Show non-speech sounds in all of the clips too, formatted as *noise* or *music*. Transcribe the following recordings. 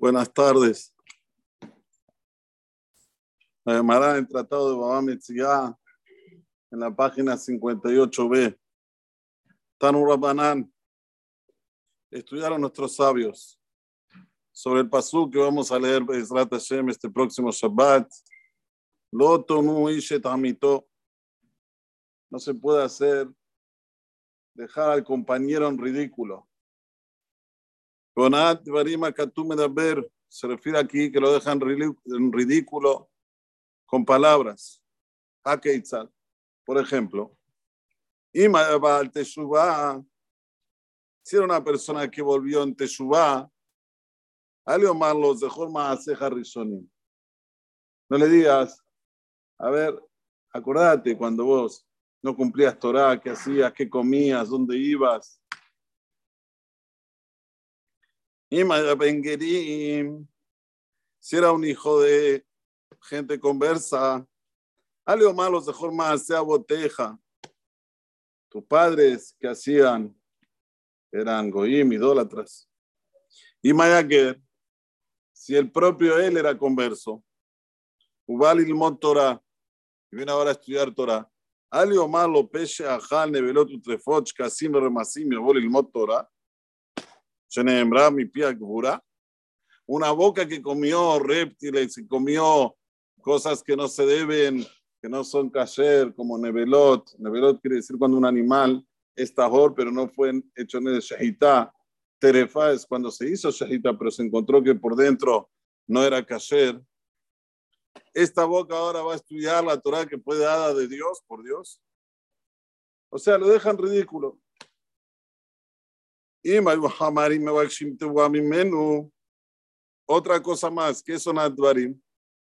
Buenas tardes. La llamará en Tratado de Baba Metzia, en la página 58b. Tanur Rabbanan. Estudiaron nuestros sabios sobre el pasú que vamos a leer Bezrat Hashem este próximo Shabbat. Loto nu amito. No se puede hacer dejar al compañero en ridículo. Conat Barima Medaber se refiere aquí que lo dejan en ridículo con palabras. Hakeitzal. Por ejemplo, Ima al si era una persona que volvió en Teshuvah, algo más los dejó más ceja risonim. No le digas, a ver, acordate cuando vos no cumplías Torah, qué hacías, qué comías, dónde ibas, si era un hijo de gente conversa, algo malo de forma sea boteja. Tus padres que hacían eran goim, idólatras. Y Mayaker, si el propio él era converso, Ubal il Torah, y viene ahora a estudiar Torah, algo malo, peche, ajal, nevelot, utrefoch, kasim, remasim, y il Torah, mi pia una boca que comió reptiles y comió cosas que no se deben, que no son kasher, como nevelot. Nevelot quiere decir cuando un animal es tajor, pero no fue hecho en el shahita. Terefa es cuando se hizo shahita, pero se encontró que por dentro no era kasher. Esta boca ahora va a estudiar la Torah que fue dada de Dios, por Dios. O sea, lo dejan ridículo. Otra cosa más, ¿qué son Advarim?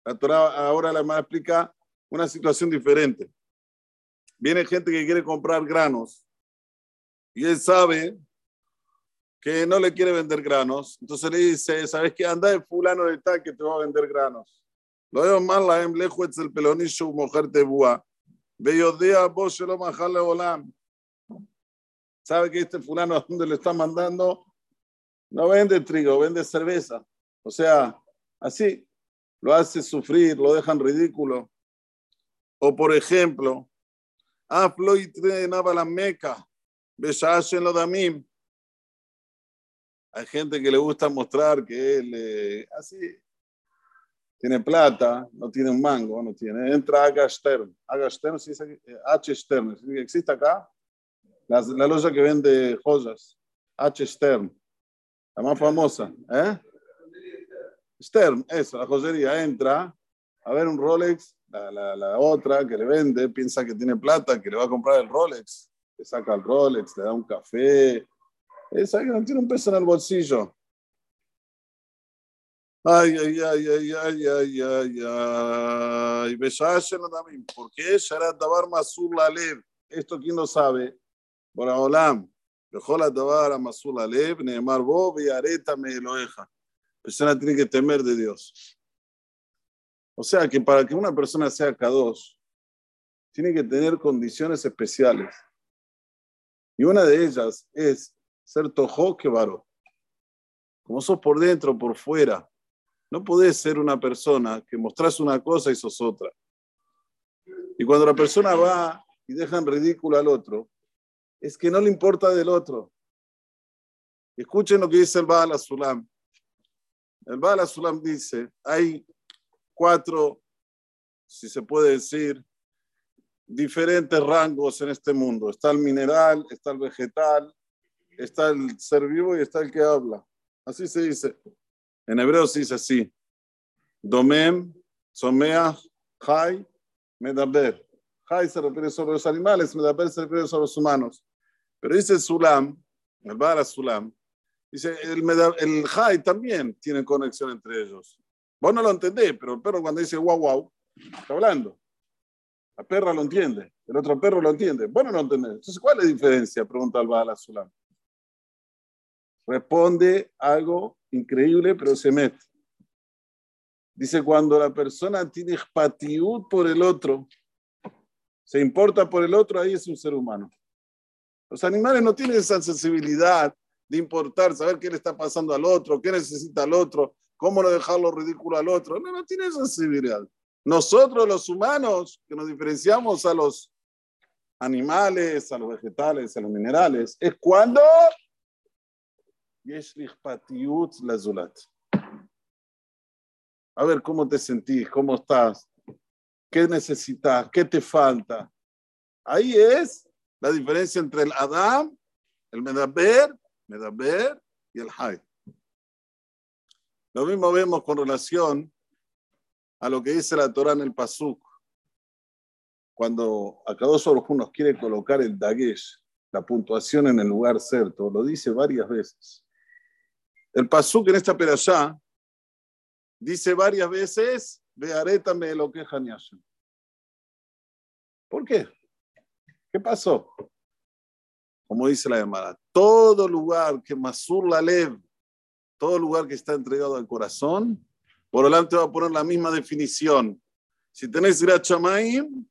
La Torah ahora la más explica una situación diferente. Viene gente que quiere comprar granos y él sabe que no le quiere vender granos. Entonces le dice, ¿sabes qué? Anda de fulano de tal que te va a vender granos. Lo veo mal la em lejos el pelonicho mujer de búa. Veo día vos se lo majale volam sabe que este fulano a dónde le está mandando, no vende trigo, vende cerveza. O sea, así lo hace sufrir, lo dejan ridículo. O por ejemplo, ah, Floyd la meca, en lo damim. Hay gente que le gusta mostrar que él, eh, así, tiene plata, no tiene un mango, no tiene. Entra Aga Stern. Aga Stern, H. Stern, ¿existe acá? La, la loja que vende joyas, H. Stern, la más famosa. ¿eh? Stern, eso, la joyería. Entra a ver un Rolex, la, la, la, otra que le vende piensa que tiene plata, que le va a comprar el Rolex. Le saca el Rolex, le da un café. Esa que no tiene un peso en el bolsillo. Ay, ay, ay, ay, ay, ay, ay, ay. ¿Por qué? Sharat Dabar Masur Lalev. Esto quién lo sabe. Boraholam, Bejola Tabar Amasul Alev, Neemar Bo, Areta me Eloeja. Persona tiene que temer de Dios. O sea que para que una persona sea K2, tiene que tener condiciones especiales. Y una de ellas es ser Tojo que varo. Como sos por dentro, por fuera. No podés ser una persona que mostrás una cosa y sos otra. Y cuando la persona va y deja en ridículo al otro, es que no le importa del otro. Escuchen lo que dice el Baal Azulam. El Baal Azulam dice, hay cuatro, si se puede decir, diferentes rangos en este mundo. Está el mineral, está el vegetal, está el ser vivo y está el que habla. Así se dice. En hebreo se dice así. Domem, Someach, Chai, Medaber. Chai se refiere sobre los animales, Medaber se refiere sobre los humanos. Pero dice Sulam, el Bala Sulam, dice, el, el Jai también tiene conexión entre ellos. Vos no lo entendés, pero el perro cuando dice guau guau, está hablando. La perra lo entiende, el otro perro lo entiende. Vos no lo entendés. Entonces, ¿cuál es la diferencia? Pregunta el Bala Sulam. Responde algo increíble, pero se mete. Dice, cuando la persona tiene expatiud por el otro, se importa por el otro, ahí es un ser humano. Los animales no tienen esa sensibilidad de importar, saber qué le está pasando al otro, qué necesita al otro, ¿Cómo no dejarlo ridículo al otro? No, no tiene esa sensibilidad. Nosotros los humanos, que nos diferenciamos a los animales, a los vegetales, a los minerales, es cuando. A ver cómo te sentís, cómo estás, qué necesitas, qué te falta. Ahí es la diferencia entre el Adam, el Medaber, Medaber y el Hay. Lo mismo vemos con relación a lo que dice la Torah en el Pasuk. Cuando Akadosh nos quiere colocar el Dagesh, la puntuación en el lugar cierto, lo dice varias veces. El Pasuk en esta perashá dice varias veces, Vearétame lo que ¿Por qué? ¿Qué pasó? Como dice la llamada, todo lugar que Masur la Lev, todo lugar que está entregado al corazón, por delante va a poner la misma definición. Si tenés Irat Chamaim,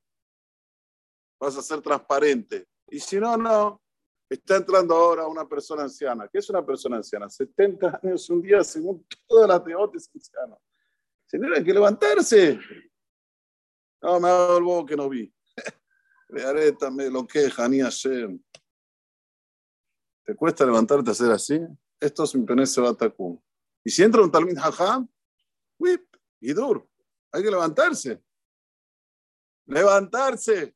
vas a ser transparente. Y si no, no. Está entrando ahora una persona anciana. ¿Qué es una persona anciana? 70 años un día, según todas las teotes anciano. Señora, hay que levantarse. No, me hago el bobo que no vi. Me lo queja, ni Hashem. ¿Te cuesta levantarte a hacer así? Esto es mi penese batacú. Y si entra un talmid hajam, whip, y dur. Hay que levantarse. Levantarse.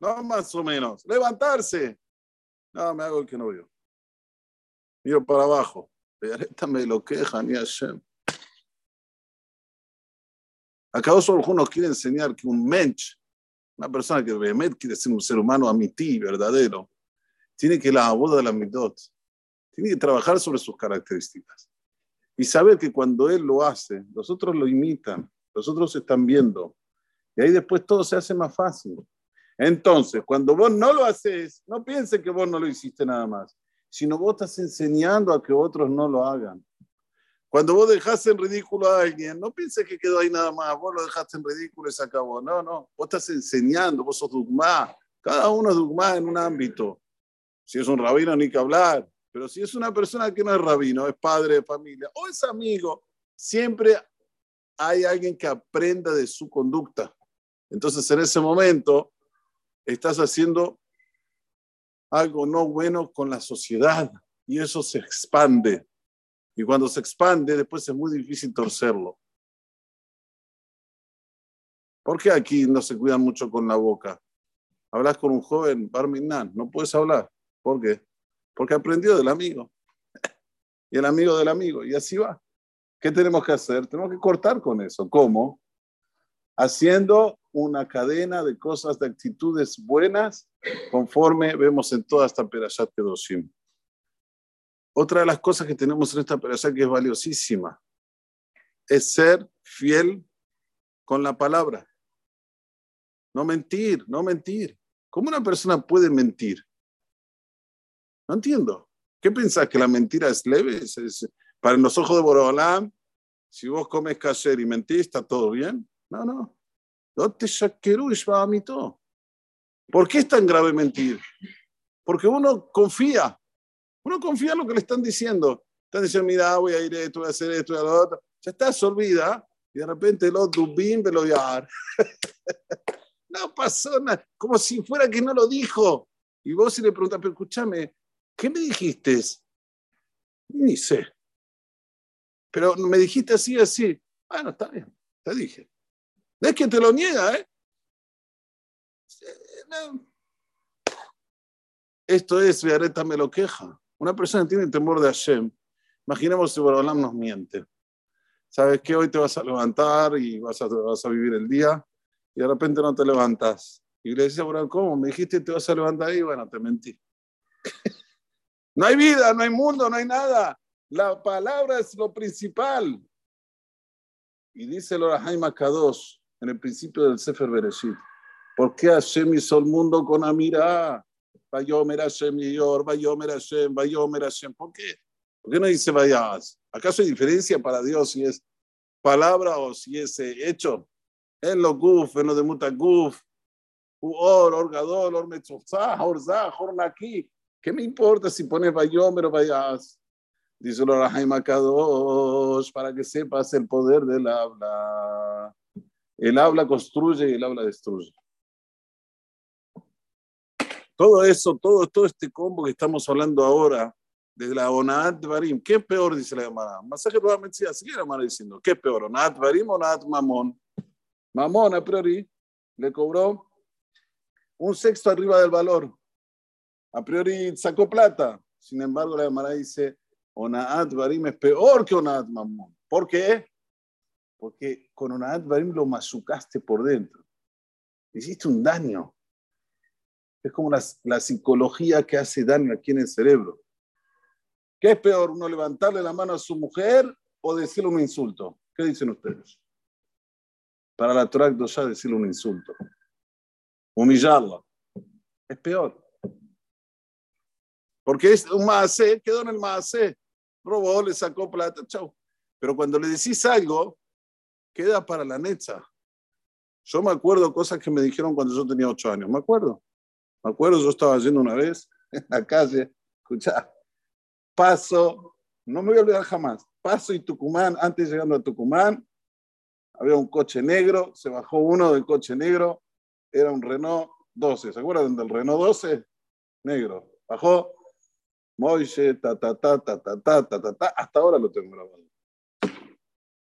No más o menos. Levantarse. No, me hago el que no veo. Miro para abajo. me lo queja, ni Hashem. Acá solo nos quiere enseñar que un mensch una persona que realmente quiere ser un ser humano amití, verdadero, tiene que la boda de la tiene que trabajar sobre sus características y saber que cuando él lo hace, los otros lo imitan, los otros están viendo y ahí después todo se hace más fácil. Entonces, cuando vos no lo haces, no piensen que vos no lo hiciste nada más, sino vos estás enseñando a que otros no lo hagan. Cuando vos dejaste en ridículo a alguien, no pienses que quedó ahí nada más, vos lo dejaste en ridículo y se acabó. No, no, vos estás enseñando, vos sos dogma. Cada uno es dogma en un ámbito. Si es un rabino, ni que hablar. Pero si es una persona que no es rabino, es padre de familia o es amigo, siempre hay alguien que aprenda de su conducta. Entonces, en ese momento, estás haciendo algo no bueno con la sociedad y eso se expande. Y cuando se expande, después es muy difícil torcerlo. ¿Por qué aquí no se cuidan mucho con la boca? Hablas con un joven, Barminan, no puedes hablar. ¿Por qué? Porque aprendió del amigo. *laughs* Y el amigo del amigo. Y así va. ¿Qué tenemos que hacer? Tenemos que cortar con eso. ¿Cómo? Haciendo una cadena de cosas, de actitudes buenas, conforme vemos en toda esta Perashat Kedoshim. Otra de las cosas que tenemos en esta operación que es valiosísima es ser fiel con la palabra. No mentir, no mentir. ¿Cómo una persona puede mentir? No entiendo. ¿Qué pensás que la mentira es leve? para los ojos de Borolam, si vos comes kasher y mentís, ¿está todo bien? No, no. ¿Por qué es tan grave mentir? Porque uno confía. Uno confía en lo que le están diciendo. Están diciendo, mira, voy a ir a esto, voy a hacer esto, voy a lo otro. Ya estás olvida y de repente lo dubín me lo No pasó nada, como si fuera que no lo dijo. Y vos si le preguntas, pero escúchame, ¿qué me dijiste? Ni sé. Pero me dijiste así, así. Bueno, está bien, te dije. No es que te lo niega, ¿eh? Esto es, Viareta me lo queja. Una persona tiene temor de Hashem. Imaginemos si Borolam nos miente. ¿Sabes qué? Hoy te vas a levantar y vas a, vas a vivir el día y de repente no te levantas. Y le dice a ¿cómo? Me dijiste te vas a levantar y bueno, te mentí. *laughs* no hay vida, no hay mundo, no hay nada. La palabra es lo principal. Y dice el Orahaim Kadosh en el principio del Sefer Bereshit. ¿Por qué Hashem hizo el mundo con Amirah? Vayomer Hashem Yor, Vayomer Hashem, Vayomer Hashem. ¿Por qué? ¿Por qué no dice vayas? ¿Acaso hay diferencia para Dios si es palabra o si es eh, hecho? En lo guf, en lo de mutaguf, or, orgador, or metzofzah, orzah, ornaki. ¿Qué me importa si pones Vayomer o vayas? Dice el Rahaim Akadosh, para que sepas el poder del habla. El habla construye y el habla destruye. Todo eso, todo, todo este combo que estamos hablando ahora, de la Onat Barim, ¿qué es peor? Dice la Gemara. Masaje nuevamente así la Gemara diciendo, ¿qué es peor? ¿Onat Barim o Onat Mamón? Mamón, a priori, le cobró un sexto arriba del valor. A priori sacó plata. Sin embargo, la Gemara dice, Onaat Barim es peor que Onaat Mamón. ¿Por qué? Porque con Onaat Barim lo machucaste por dentro. Hiciste un daño. Es como la, psicología que hace daño aquí en el cerebro. ¿Qué es peor, uno levantarle la mano a su mujer o decirle un insulto? ¿Qué dicen ustedes? Para la Torah ya decirle un insulto. Humillarla. Es peor. Porque es un maase, quedó en el maase. Robó, le sacó plata, chau. Pero cuando le decís algo, queda para la necha. Yo me acuerdo cosas que me dijeron cuando yo tenía ocho años. Me acuerdo. Me acuerdo, yo estaba yendo una vez *laughs* en la calle, escuchá, paso, no me voy a olvidar jamás, paso y Tucumán, antes llegando a Tucumán, había un coche negro, se bajó uno del coche negro, era un Renault 12, ¿se acuerdan del Renault 12? Negro, bajó, Moise, ta, ta, ta, ta, ta, ta, ta, ta, ta, hasta ahora lo tengo grabado.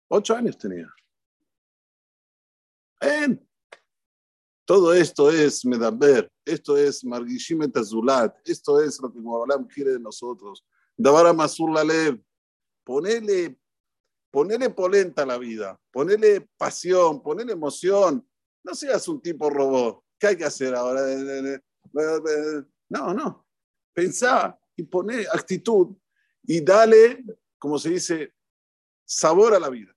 Ocho años tenía. En todo esto es Medaber, esto es Margishim Azulat, esto es lo que Moralam quiere de nosotros. Davara Masur Lalev, ponele, ponele polenta a la vida, ponele pasión, ponele emoción. No seas un tipo robot. ¿Qué hay que hacer ahora? No, no. Pensá y poné actitud y dale, como se dice, sabor a la vida.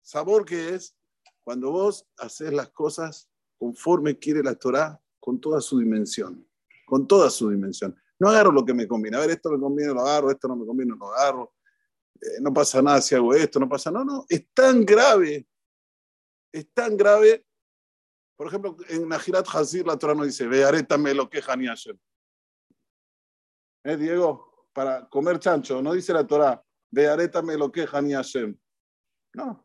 Sabor que es cuando vos haces las cosas conforme quiere la Torah con toda su dimensión, con toda su dimensión. No agarro lo que me conviene. A ver, esto me conviene, lo agarro, esto no me conviene, lo agarro. Eh, no pasa nada si hago esto, no pasa. No, no, es tan grave, es tan grave. Por ejemplo, en Najirat Hazir la Torah nos dice, ve, arétame lo que Hani Hashem. ¿Eh, Diego? Para comer chancho, no dice la Torah, ve, arétame lo que Hani Hashem. No,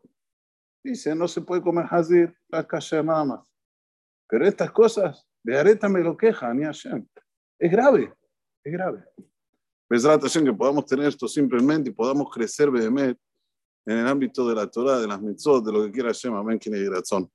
dice, no se puede comer Hazir, la calle nada más. Pero estas cosas, de areta me lo queja, ni Hashem. Es grave, es grave. Besrat Hashem que podamos tener esto simplemente y podamos crecer Behemet en el ámbito de la Torah, de las mitzvot, de lo que quiera Hashem. Amén, quien es razón.